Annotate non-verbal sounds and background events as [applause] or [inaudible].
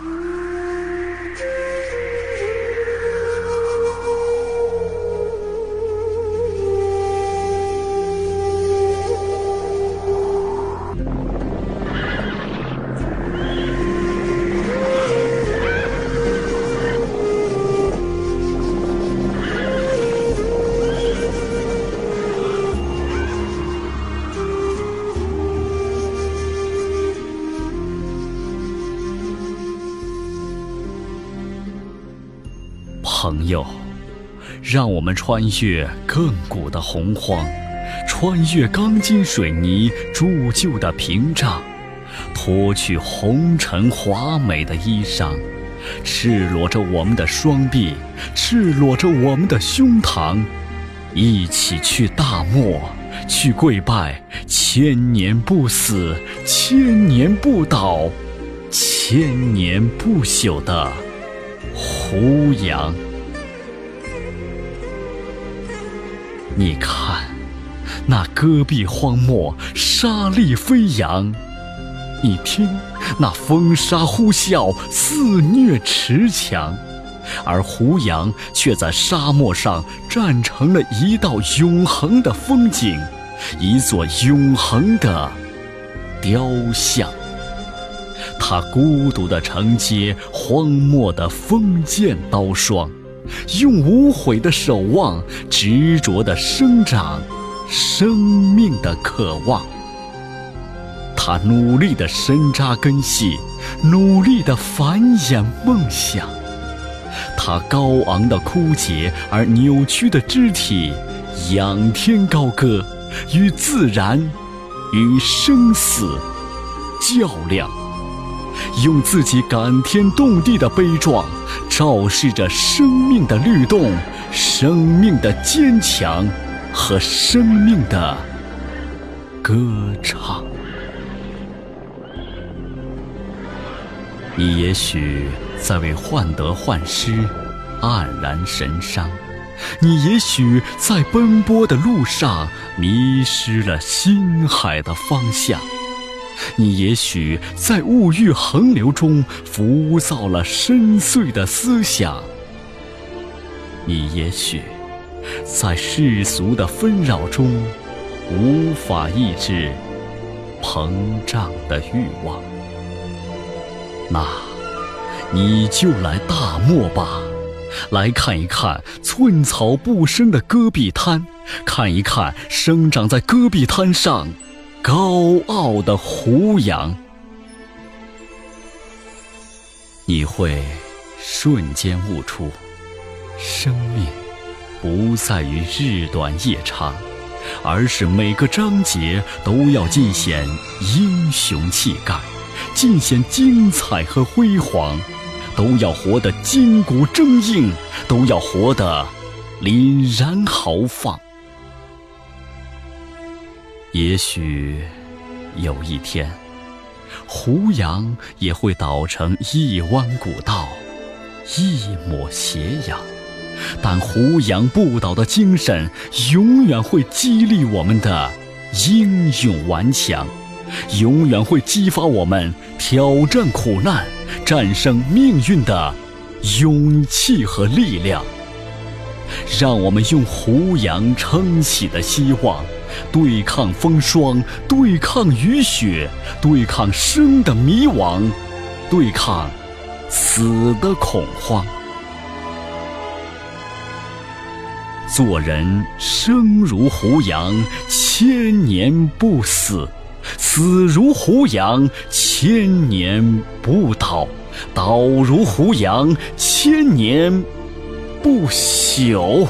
Mm-hmm. [laughs] 朋友，让我们穿越亘古的洪荒，穿越钢筋水泥铸就的屏障，脱去红尘华美的衣裳，赤裸着我们的双臂，赤裸着我们的胸膛，一起去大漠，去跪拜千年不死、千年不倒、千年不朽的胡杨。你看，那戈壁荒漠，沙砾飞扬；你听，那风沙呼啸，肆虐驰墙。而胡杨却在沙漠上站成了一道永恒的风景，一座永恒的雕像。他孤独地承接荒漠的锋剑刀霜。用无悔的守望，执着的生长，生命的渴望。他努力的深扎根系，努力的繁衍梦想。他高昂的枯竭而扭曲的肢体，仰天高歌，与自然，与生死较量。用自己感天动地的悲壮，昭示着生命的律动、生命的坚强和生命的歌唱。你也许在为患得患失黯然神伤，你也许在奔波的路上迷失了心海的方向。你也许在物欲横流中浮躁了深邃的思想，你也许在世俗的纷扰中无法抑制膨胀的欲望，那你就来大漠吧，来看一看寸草不生的戈壁滩，看一看生长在戈壁滩上。高傲的胡杨，你会瞬间悟出，生命不在于日短夜长，而是每个章节都要尽显英雄气概，尽显精彩和辉煌，都要活得筋骨铮硬，都要活得凛然豪放。也许有一天，胡杨也会倒成一弯古道，一抹斜阳，但胡杨不倒的精神，永远会激励我们的英勇顽强，永远会激发我们挑战苦难、战胜命运的勇气和力量。让我们用胡杨撑起的希望。对抗风霜，对抗雨雪，对抗生的迷惘，对抗死的恐慌。做人生如胡杨，千年不死；死如胡杨，千年不倒；倒如胡杨，千年不朽。